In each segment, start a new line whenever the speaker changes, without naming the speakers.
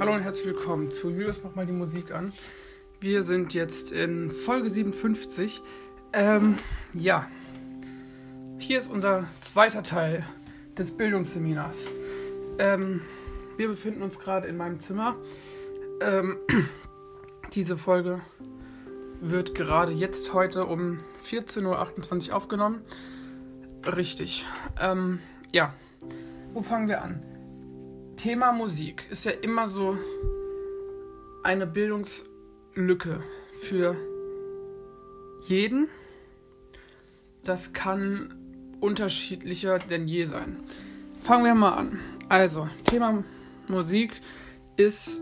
Hallo und herzlich willkommen zu Julius mach mal die Musik an. Wir sind jetzt in Folge 57. Ähm, ja, hier ist unser zweiter Teil des Bildungsseminars. Ähm, wir befinden uns gerade in meinem Zimmer. Ähm, diese Folge wird gerade jetzt heute um 14.28 Uhr aufgenommen. Richtig. Ähm, ja, wo fangen wir an? Thema Musik ist ja immer so eine Bildungslücke für jeden. Das kann unterschiedlicher denn je sein. Fangen wir mal an. Also, Thema Musik ist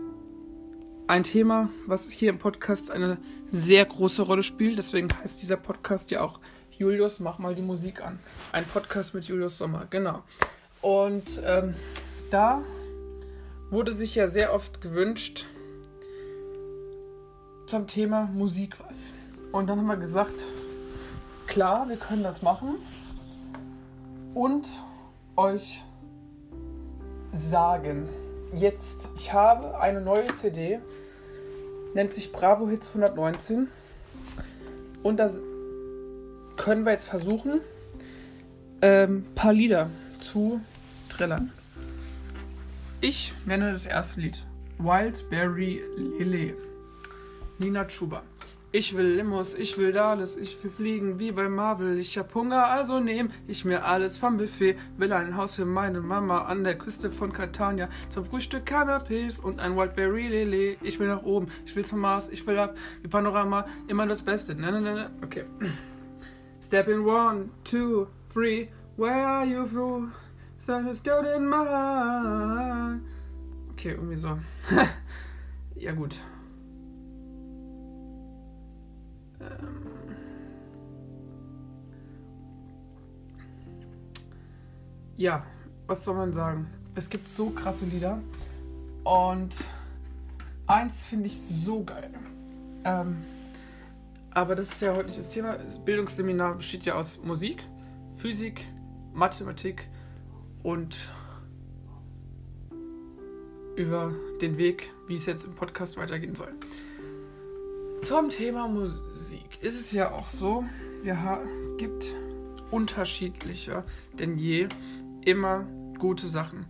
ein Thema, was hier im Podcast eine sehr große Rolle spielt. Deswegen heißt dieser Podcast ja auch Julius, mach mal die Musik an. Ein Podcast mit Julius Sommer, genau. Und ähm, da wurde sich ja sehr oft gewünscht zum Thema Musik was. Und dann haben wir gesagt, klar, wir können das machen und euch sagen, jetzt, ich habe eine neue CD, nennt sich Bravo Hits 119 und da können wir jetzt versuchen, ein ähm, paar Lieder zu trillern. Ich nenne das erste Lied. Wildberry Lele. Nina Chuba. Ich will Limos, ich will alles, ich will fliegen wie bei Marvel. Ich hab Hunger, also nehm ich mir alles vom Buffet. Will ein Haus für meine Mama an der Küste von Catania. Zum Frühstück Canapés und ein Wildberry Lele. Ich will nach oben, ich will zum Mars, ich will ab. Wie Panorama, immer das Beste. Ne, ne, ne, ne. Okay. Step in one, two, three. Where are you through? In my heart. Okay, irgendwie so. ja, gut. Ähm. Ja, was soll man sagen? Es gibt so krasse Lieder. Und eins finde ich so geil. Ähm, aber das ist ja heute nicht das Thema. Das Bildungsseminar besteht ja aus Musik, Physik, Mathematik und über den Weg, wie es jetzt im Podcast weitergehen soll. Zum Thema Musik ist es ja auch so, ja, es gibt unterschiedlicher denn je immer gute Sachen.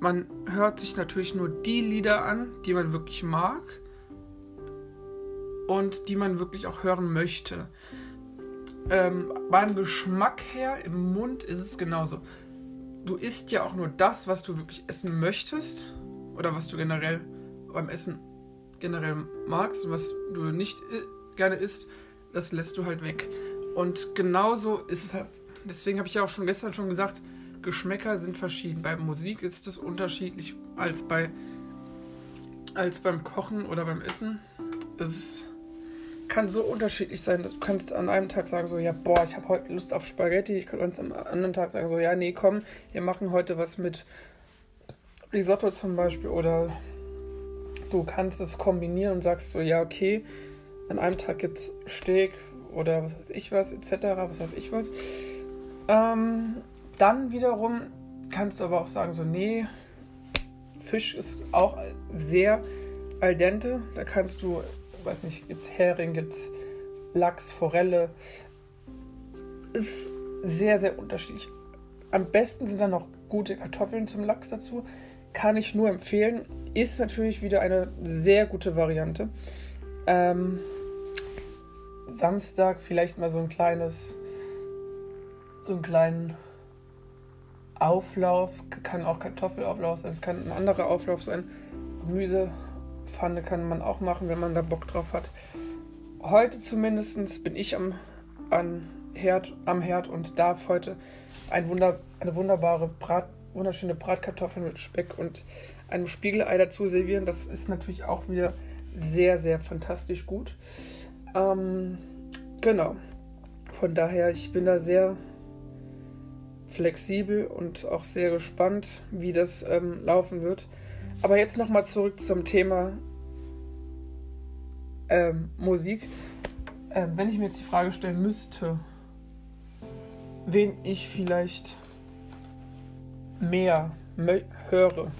Man hört sich natürlich nur die Lieder an, die man wirklich mag und die man wirklich auch hören möchte. Ähm, beim Geschmack her im Mund ist es genauso du isst ja auch nur das, was du wirklich essen möchtest oder was du generell beim Essen generell magst und was du nicht gerne isst, das lässt du halt weg. Und genauso ist es halt, deswegen habe ich ja auch schon gestern schon gesagt, Geschmäcker sind verschieden. Bei Musik ist es unterschiedlich als bei als beim Kochen oder beim Essen. Es ist kann so unterschiedlich sein. Du kannst an einem Tag sagen, so, ja, boah, ich habe heute Lust auf Spaghetti. Ich kann uns am anderen Tag sagen, so, ja, nee, komm, wir machen heute was mit Risotto zum Beispiel. Oder du kannst es kombinieren und sagst so, ja, okay, an einem Tag gibt es Steak oder was weiß ich was, etc., was weiß ich was. Ähm, dann wiederum kannst du aber auch sagen, so, nee, Fisch ist auch sehr al dente. Da kannst du weiß nicht, gibt es Hering, gibt es Lachs, Forelle. Ist sehr, sehr unterschiedlich. Am besten sind dann noch gute Kartoffeln zum Lachs dazu. Kann ich nur empfehlen. Ist natürlich wieder eine sehr gute Variante. Ähm, Samstag vielleicht mal so ein kleines, so einen kleinen Auflauf. Kann auch Kartoffelauflauf sein, es kann ein anderer Auflauf sein. Gemüse Pfanne kann man auch machen, wenn man da Bock drauf hat. Heute zumindest bin ich am, Herd, am Herd und darf heute ein Wunder, eine wunderbare Brat, wunderschöne Bratkartoffel mit Speck und einem Spiegelei dazu servieren. Das ist natürlich auch wieder sehr, sehr fantastisch gut. Ähm, genau. Von daher, ich bin da sehr flexibel und auch sehr gespannt, wie das ähm, laufen wird. Aber jetzt nochmal zurück zum Thema ähm, Musik. Ähm, wenn ich mir jetzt die Frage stellen müsste, wen ich vielleicht mehr höre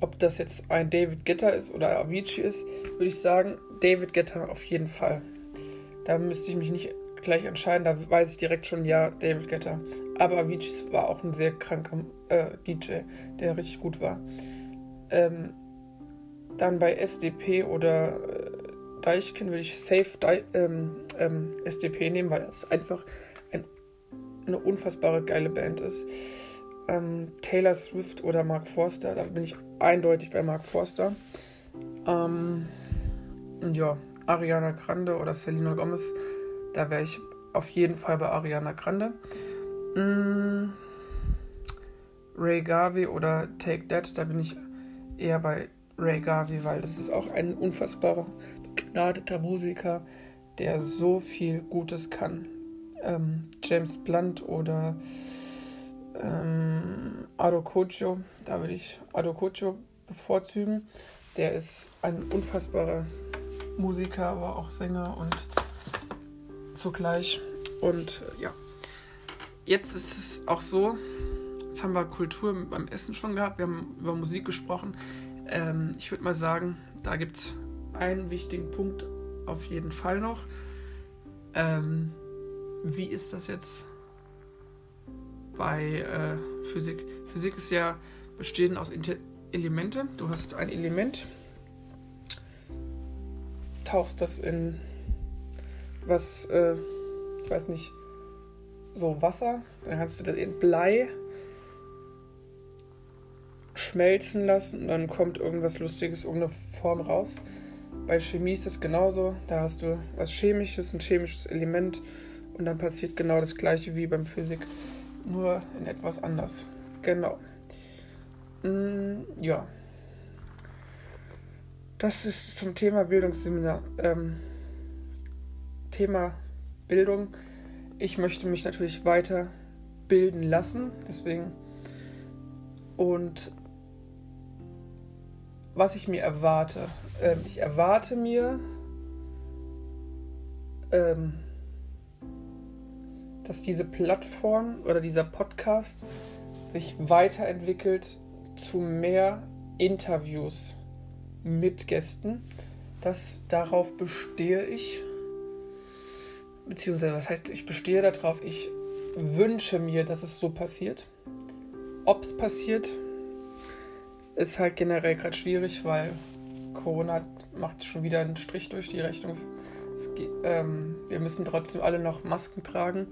ob das jetzt ein David Guetta ist oder Avicii ist, würde ich sagen, David Guetta auf jeden Fall. Da müsste ich mich nicht gleich entscheiden, da weiß ich direkt schon, ja, David Guetta. Aber Avicii war auch ein sehr kranker äh, DJ, der richtig gut war. Ähm, dann bei SDP oder äh, Deichkind würde ich safe Dei ähm, ähm, SDP nehmen, weil das einfach ein, eine unfassbare geile Band ist. Ähm, Taylor Swift oder Mark Forster, da bin ich eindeutig bei Mark Forster. Ähm, ja, Ariana Grande oder Selena Gomez, da wäre ich auf jeden Fall bei Ariana Grande. Mm, Ray Garvey oder Take That, da bin ich eher bei Ray Garvey, weil das ist auch ein unfassbarer, begnadeter Musiker, der so viel Gutes kann. Ähm, James Blunt oder ähm, Ado Kocho, da würde ich Ado Kocho bevorzugen. Der ist ein unfassbarer Musiker, aber auch Sänger und zugleich. Und ja, jetzt ist es auch so, jetzt haben wir Kultur beim Essen schon gehabt, wir haben über Musik gesprochen. Ähm, ich würde mal sagen, da gibt es einen wichtigen Punkt auf jeden Fall noch. Ähm, wie ist das jetzt bei äh, Physik? Physik ist ja bestehend aus Inter Elemente. Du hast ein Element, tauchst das in was, äh, ich weiß nicht, so Wasser, dann kannst du das in Blei schmelzen lassen dann kommt irgendwas Lustiges, irgendeine Form raus. Bei Chemie ist es genauso. Da hast du was Chemisches, ein chemisches Element und dann passiert genau das gleiche wie beim Physik, nur in etwas anders. Genau. Mm, ja. Das ist zum Thema Bildungsseminar. Ähm, Thema Bildung. Ich möchte mich natürlich weiter bilden lassen, deswegen. Und was ich mir erwarte. Ähm, ich erwarte mir, ähm, dass diese Plattform oder dieser Podcast sich weiterentwickelt zu mehr Interviews mit Gästen. Das darauf bestehe ich. Beziehungsweise, das heißt, ich bestehe darauf, ich wünsche mir, dass es so passiert. Ob es passiert, ist halt generell gerade schwierig, weil Corona macht schon wieder einen Strich durch die Rechnung. Geht, ähm, wir müssen trotzdem alle noch Masken tragen,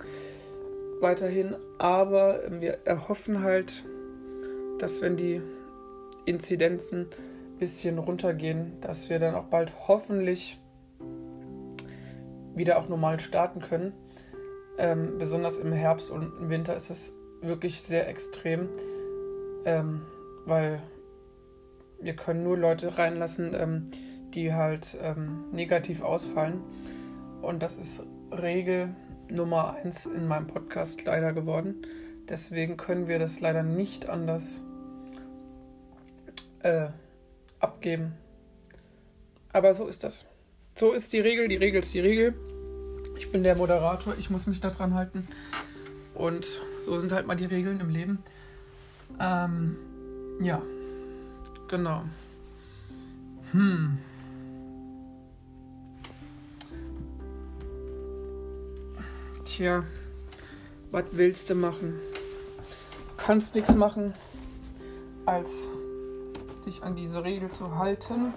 weiterhin. Aber wir erhoffen halt, dass wenn die Inzidenzen ein bisschen runtergehen, dass wir dann auch bald hoffentlich wieder auch normal starten können. Ähm, besonders im Herbst und im Winter ist es wirklich sehr extrem, ähm, weil wir können nur Leute reinlassen, ähm, die halt ähm, negativ ausfallen. Und das ist Regel Nummer eins in meinem Podcast leider geworden. Deswegen können wir das leider nicht anders äh, abgeben. Aber so ist das. So ist die Regel, die Regel ist die Regel. Ich bin der Moderator, ich muss mich daran halten. Und so sind halt mal die Regeln im Leben. Ähm, ja. Genau. Hm. Tja, was willst du machen? Kannst nichts machen, als dich an diese Regel zu halten.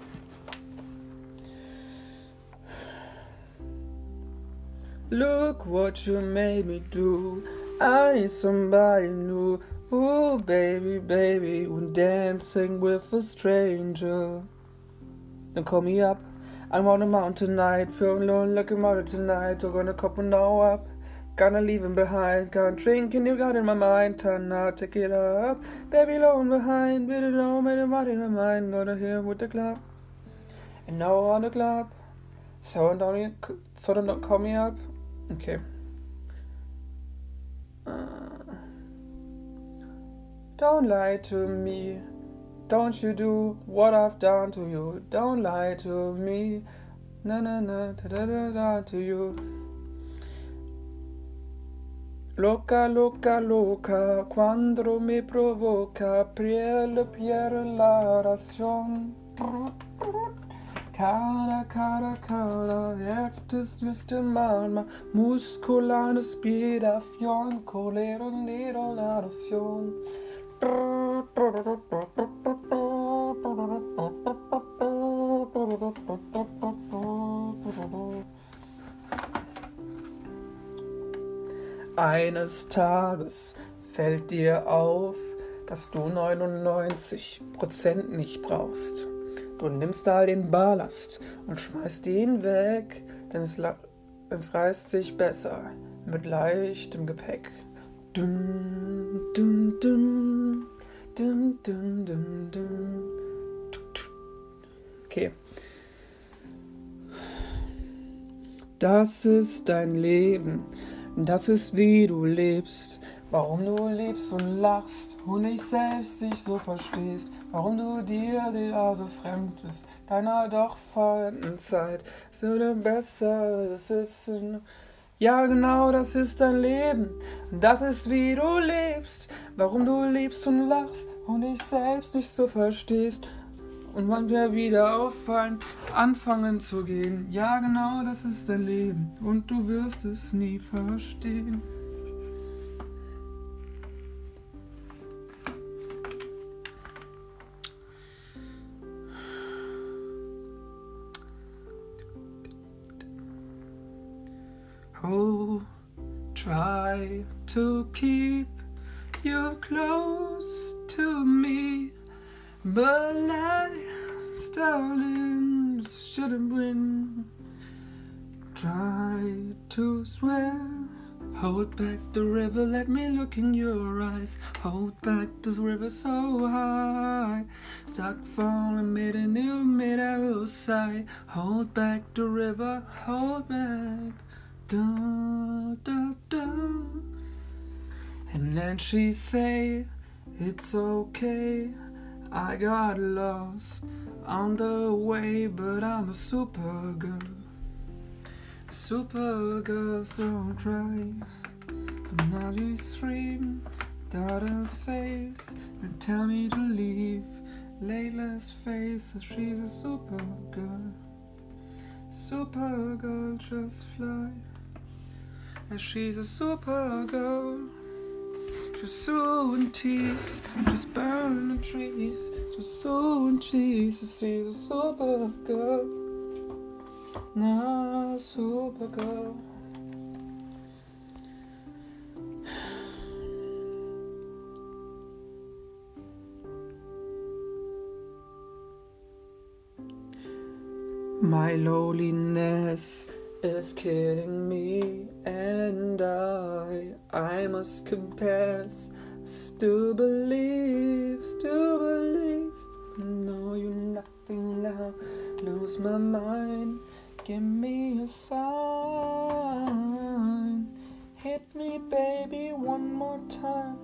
Look what you made me do. I need somebody new. Ooh, baby, baby, when dancing with a stranger. Then call me up. I'm on the mountain tonight, feeling lonely like a mother tonight. I'm gonna couple now up. Gonna leave him behind. Can't drink and you got in my mind. Turn now, take it up. Baby, alone behind. Bit alone, made a body in my mind. Gonna here with the club. And now on the club. So don't, so don't call me up. Okay. Uh, Don't lie to me. Don't you do what I've done to you. Don't lie to me. Na na na da da da da to you. Loca, loca, loca, cuando me provoca, priele, pierde la ración. Cara, cara, cara, werktest wüsste manma, muscolane spirafion, colero nero la ración. Eines Tages fällt dir auf, dass du 99% nicht brauchst. Du nimmst all den Ballast und schmeißt ihn weg, denn es, es reißt sich besser mit leichtem Gepäck. Dun, dun, dun, dun, dun, dun. Okay. Das ist dein Leben. Das ist wie du lebst, warum du lebst und lachst und nicht selbst dich so verstehst, warum du dir dir so fremd bist, deiner doch vollen Zeit, so du besser, das ist ja, genau, das ist dein Leben. Das ist wie du lebst. Warum du lebst und lachst und dich selbst nicht so verstehst und manchmal wieder auffallen, anfangen zu gehen. Ja, genau, das ist dein Leben und du wirst es nie verstehen. Try to keep you close to me. But lies, darling, shouldn't win. Try to swear. Hold back the river, let me look in your eyes. Hold back the river so high. Stuck falling mid and new mid will sigh. Hold back the river, hold back. And then she say, It's okay. I got lost on the way, but I'm a super girl. Super girls don't cry. But now you scream down her face and tell me to leave. Layla's face, she's a super girl. Super girl, just fly. She's a super girl. Just sowing tears, just burning trees, just sowing Jesus is a super girl, not super girl. My loneliness is killing me, and I, I must confess, still believe, still believe. No, you're nothing now. Lose my mind, give me a sign. Hit me, baby, one more time.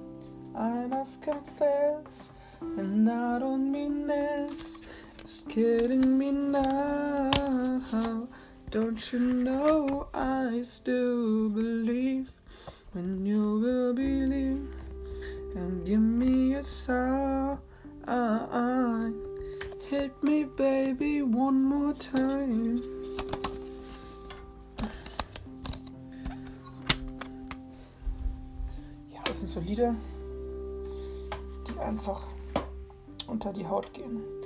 I must confess, and I don't mean this. It's killing me now. Don't you know I still believe when you will believe and give me a sign. Hit me, baby, one more time. Ja, das sind so Lieder, die einfach unter die Haut gehen.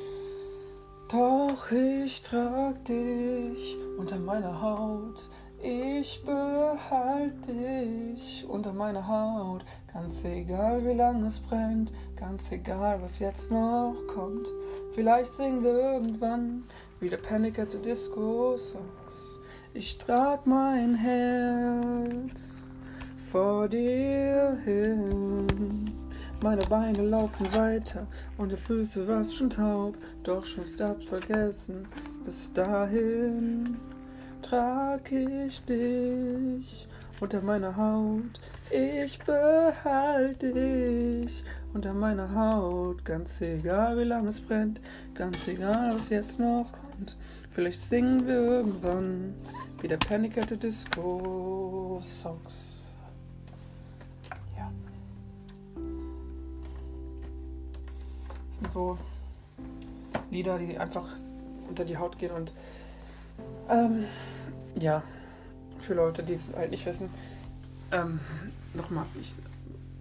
Doch ich trag dich unter meiner Haut. Ich behalte dich unter meiner Haut. Ganz egal, wie lange es brennt. Ganz egal, was jetzt noch kommt. Vielleicht singen wir irgendwann wieder Panic at the Disco Songs. Ich trag mein Herz vor dir hin. Meine Beine laufen weiter und die Füße waren schon taub, doch schon hab's vergessen. Bis dahin trag ich dich unter meiner Haut. Ich behalte dich unter meiner Haut. Ganz egal, wie lange es brennt, ganz egal, was jetzt noch kommt. Vielleicht singen wir irgendwann wieder Panic at the Disco Songs. Sind so Lieder, die einfach unter die Haut gehen und ähm, ja, für Leute, die es halt nicht wissen, ähm, nochmal, ich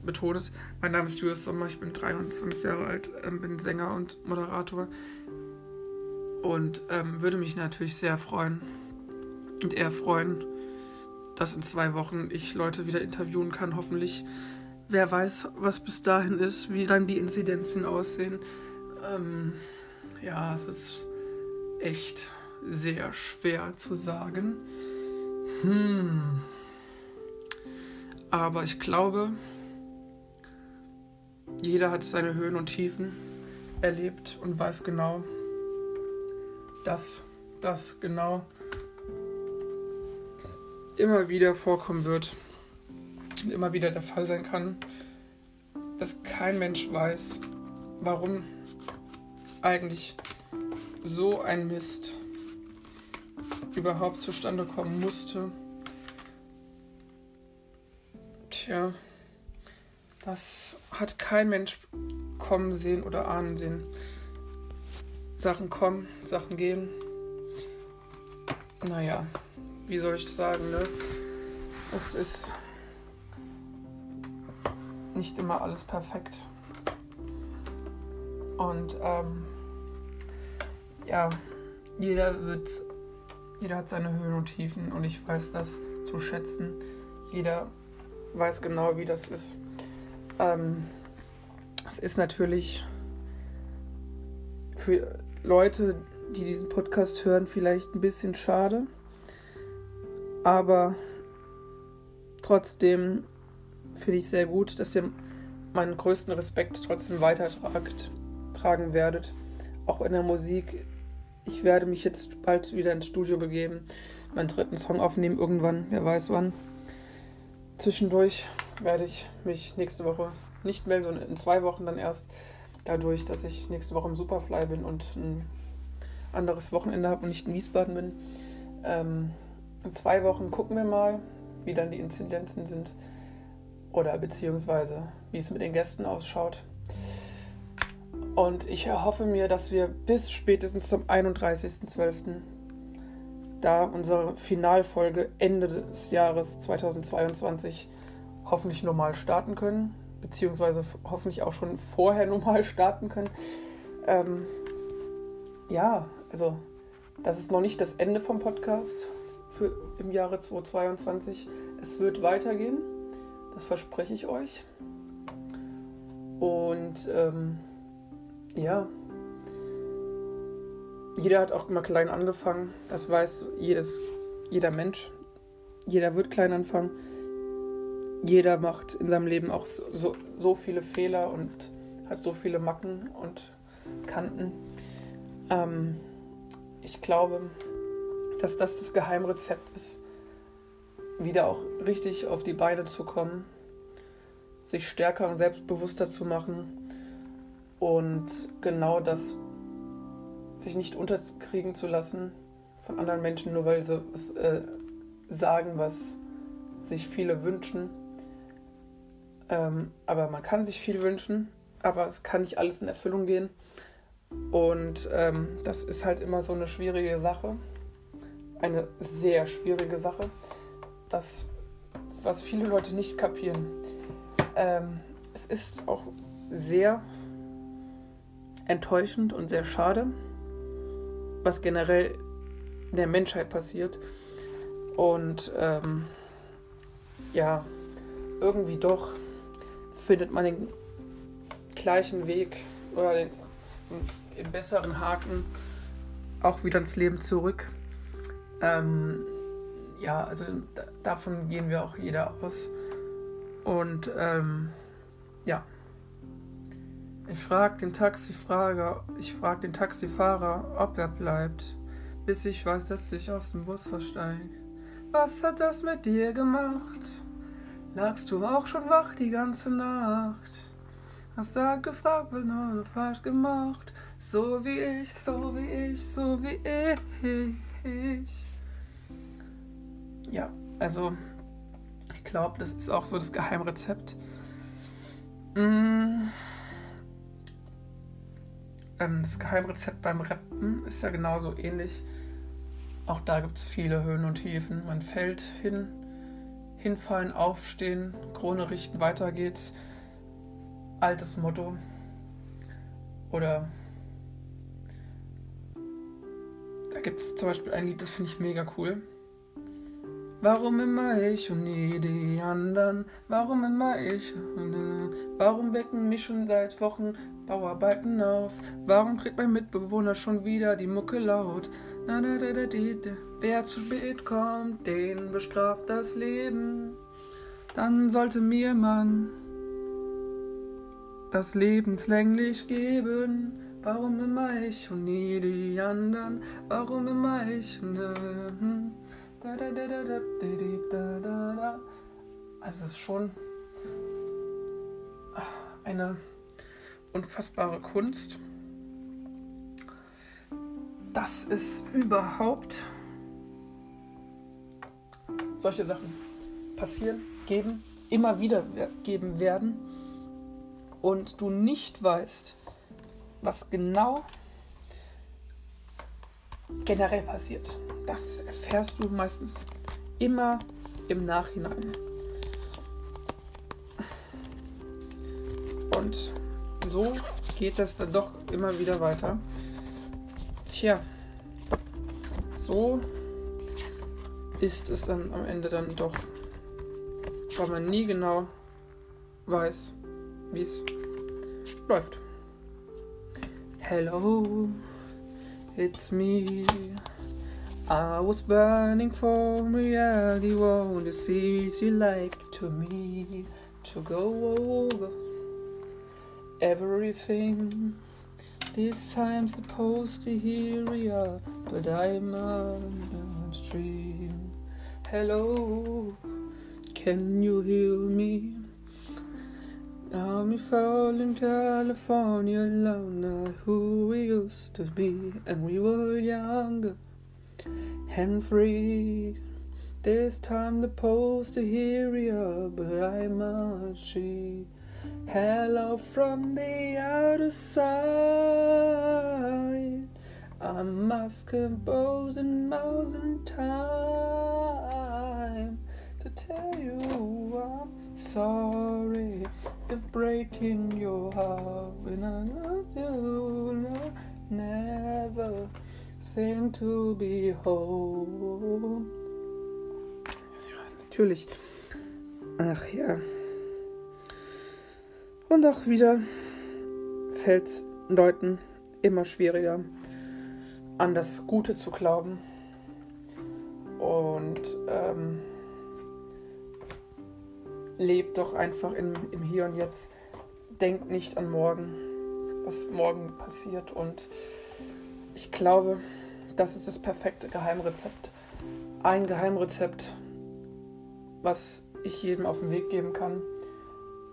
betone es, mein Name ist Julius Sommer, ich bin 23 Jahre alt, ähm, bin Sänger und Moderator und ähm, würde mich natürlich sehr freuen und eher freuen, dass in zwei Wochen ich Leute wieder interviewen kann, hoffentlich. Wer weiß, was bis dahin ist, wie dann die Inzidenzen aussehen. Ähm, ja, es ist echt sehr schwer zu sagen. Hm. Aber ich glaube, jeder hat seine Höhen und Tiefen erlebt und weiß genau, dass das genau immer wieder vorkommen wird und immer wieder der Fall sein kann, dass kein Mensch weiß, warum eigentlich so ein Mist überhaupt zustande kommen musste. Tja, das hat kein Mensch kommen sehen oder ahnen sehen. Sachen kommen, Sachen gehen. Naja, wie soll ich sagen, ne? Es ist nicht immer alles perfekt. Und ähm, ja, jeder wird, jeder hat seine Höhen und Tiefen und ich weiß das zu schätzen. Jeder weiß genau, wie das ist. Ähm, es ist natürlich für Leute, die diesen Podcast hören, vielleicht ein bisschen schade. Aber trotzdem finde ich sehr gut, dass ihr meinen größten Respekt trotzdem weitertragen werdet. Auch in der Musik. Ich werde mich jetzt bald wieder ins Studio begeben, meinen dritten Song aufnehmen, irgendwann, wer weiß wann. Zwischendurch werde ich mich nächste Woche nicht melden, sondern in zwei Wochen dann erst. Dadurch, dass ich nächste Woche im Superfly bin und ein anderes Wochenende habe und nicht in Wiesbaden bin. Ähm, in zwei Wochen gucken wir mal, wie dann die Inzidenzen sind oder beziehungsweise wie es mit den Gästen ausschaut. Und ich erhoffe mir, dass wir bis spätestens zum 31.12. da unsere Finalfolge Ende des Jahres 2022 hoffentlich normal starten können, beziehungsweise hoffentlich auch schon vorher normal starten können. Ähm, ja, also das ist noch nicht das Ende vom Podcast für im Jahre 2022. Es wird weitergehen. Das verspreche ich euch. Und ähm, ja, jeder hat auch immer klein angefangen. Das weiß jedes, jeder Mensch. Jeder wird klein anfangen. Jeder macht in seinem Leben auch so, so viele Fehler und hat so viele Macken und Kanten. Ähm, ich glaube, dass das das Geheimrezept ist, wieder auch richtig auf die Beine zu kommen, sich stärker und selbstbewusster zu machen und genau das sich nicht unterkriegen zu lassen von anderen Menschen, nur weil sie was, äh, sagen, was sich viele wünschen. Ähm, aber man kann sich viel wünschen, aber es kann nicht alles in Erfüllung gehen. Und ähm, das ist halt immer so eine schwierige Sache. Eine sehr schwierige Sache das, was viele Leute nicht kapieren. Ähm, es ist auch sehr enttäuschend und sehr schade, was generell in der Menschheit passiert. Und ähm, ja, irgendwie doch findet man den gleichen Weg oder den, den besseren Haken auch wieder ins Leben zurück. Ähm, ja, also davon gehen wir auch jeder aus. Und ähm, ja. Ich frage den Taxifahrer, ich frage den Taxifahrer, ob er bleibt, bis ich weiß, dass ich aus dem Bus versteige. Was hat das mit dir gemacht? Lagst du auch schon wach die ganze Nacht? Hast du gefragt, was du falsch gemacht? So wie ich, so wie ich, so wie ich. Ja, also ich glaube, das ist auch so das Geheimrezept. Mm. ähm, das Geheimrezept beim Rappen ist ja genauso ähnlich. Auch da gibt es viele Höhen und Tiefen. Man fällt hin, hinfallen, aufstehen, Krone richten, weiter geht's. Altes Motto. Oder da gibt es zum Beispiel ein Lied, das finde ich mega cool. Warum immer ich und nie die anderen? Warum immer ich? Warum wecken mich schon seit Wochen Bauarbeiten auf? Warum tritt mein Mitbewohner schon wieder die Mucke laut? Wer zu spät kommt, den bestraft das Leben. Dann sollte mir man das lebenslänglich geben. Warum immer ich und nie die anderen? Warum immer ich? Hm. Also es ist schon eine unfassbare Kunst, dass es überhaupt solche Sachen passieren, geben, immer wieder geben werden. Und du nicht weißt, was genau generell passiert. Das erfährst du meistens immer im Nachhinein. Und so geht es dann doch immer wieder weiter. Tja, so ist es dann am Ende dann doch, weil man nie genau weiß, wie es läuft. Hello. It's me. I was burning for reality, want to see you like to me to go over everything. This time supposed to hear ya, but I'm on the stream. Hello, can you hear me? I'm in California alone, who we used to be, and we were younger and free. This time the post to hear you, but I must see. Hello from the other side. I must compose in miles in time to tell you I'm sorry if breaking your heart when I love you. Never seem to be home. Natürlich. Ach ja. Und auch wieder fällt Leuten immer schwieriger, an das Gute zu glauben. Und ähm, lebt doch einfach in, im Hier und Jetzt. Denkt nicht an morgen, was morgen passiert. Und ich glaube, das ist das perfekte Geheimrezept. Ein Geheimrezept, was ich jedem auf den Weg geben kann.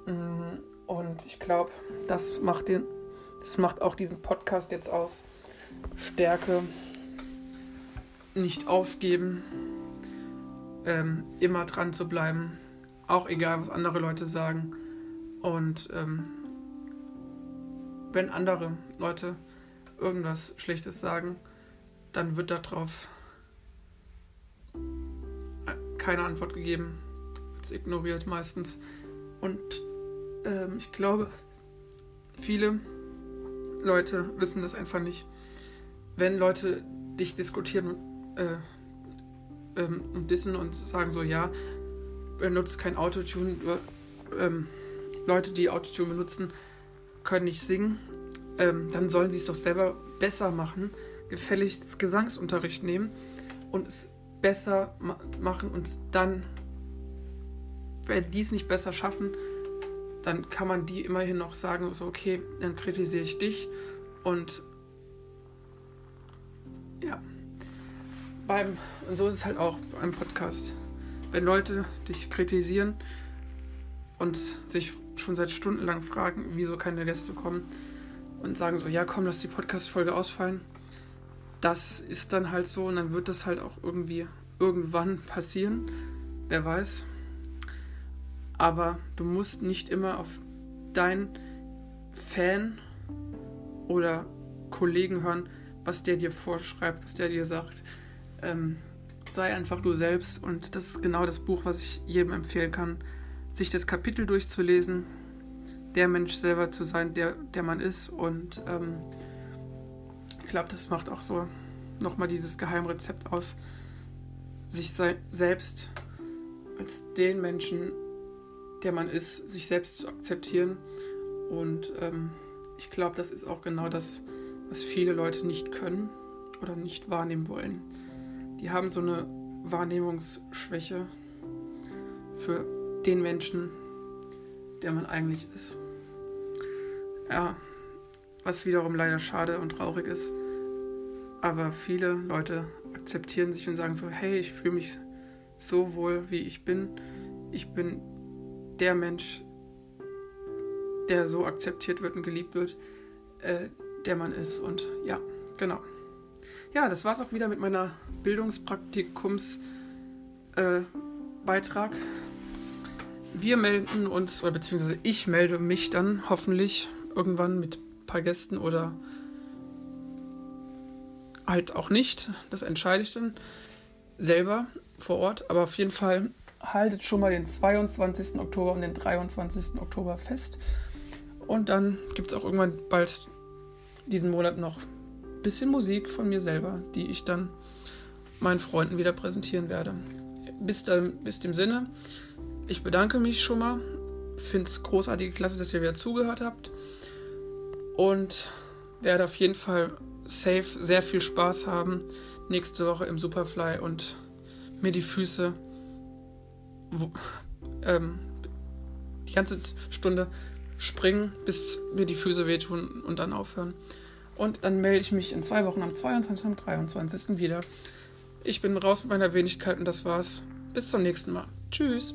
Mm, und ich glaube, das macht das macht auch diesen Podcast jetzt aus. Stärke, nicht aufgeben, ähm, immer dran zu bleiben, auch egal, was andere Leute sagen. Und ähm, wenn andere Leute irgendwas Schlechtes sagen, dann wird darauf keine Antwort gegeben. Es ignoriert meistens. Und ähm, ich glaube, viele Leute wissen das einfach nicht. Wenn Leute dich diskutieren äh, ähm, und dissen und sagen so, ja, benutzt kein Autotune. Ähm, Leute, die Autotune benutzen, können nicht singen. Ähm, dann sollen sie es doch selber besser machen, gefälligst Gesangsunterricht nehmen und es besser ma machen und dann, wenn die es nicht besser schaffen, dann kann man die immerhin noch sagen, so okay, dann kritisiere ich dich und ja. Beim, und so ist es halt auch beim Podcast wenn Leute dich kritisieren und sich schon seit Stunden lang fragen, wieso keine Gäste kommen und sagen so, ja komm, lass die Podcast-Folge ausfallen, das ist dann halt so und dann wird das halt auch irgendwie irgendwann passieren, wer weiß. Aber du musst nicht immer auf deinen Fan oder Kollegen hören, was der dir vorschreibt, was der dir sagt. Ähm, sei einfach du selbst und das ist genau das Buch, was ich jedem empfehlen kann, sich das Kapitel durchzulesen, der Mensch selber zu sein, der, der man ist und ähm, ich glaube, das macht auch so nochmal dieses Geheimrezept aus, sich selbst als den Menschen, der man ist, sich selbst zu akzeptieren. Und ähm, ich glaube, das ist auch genau das, was viele Leute nicht können oder nicht wahrnehmen wollen. Die haben so eine Wahrnehmungsschwäche für den Menschen, der man eigentlich ist. Ja, was wiederum leider schade und traurig ist. Aber viele Leute akzeptieren sich und sagen so, hey, ich fühle mich so wohl, wie ich bin. Ich bin der Mensch, der so akzeptiert wird und geliebt wird, äh, der man ist. Und ja, genau. Ja, das war es auch wieder mit meiner Bildungspraktikums-Beitrag. Äh, Wir melden uns, oder beziehungsweise ich melde mich dann hoffentlich irgendwann mit ein paar Gästen oder halt auch nicht. Das entscheide ich dann selber vor Ort. Aber auf jeden Fall haltet schon mal den 22. Oktober und den 23. Oktober fest. Und dann gibt es auch irgendwann bald diesen Monat noch ein bisschen Musik von mir selber, die ich dann meinen Freunden wieder präsentieren werde. Bis, dann, bis dem Sinne, ich bedanke mich schon mal. Finde es großartig, klasse, dass ihr wieder zugehört habt. Und werde auf jeden Fall safe sehr viel Spaß haben nächste Woche im Superfly und mir die Füße wo, ähm, die ganze Stunde springen, bis mir die Füße wehtun und dann aufhören. Und dann melde ich mich in zwei Wochen am 22. und 23. wieder. Ich bin raus mit meiner Wenigkeit und das war's. Bis zum nächsten Mal. Tschüss.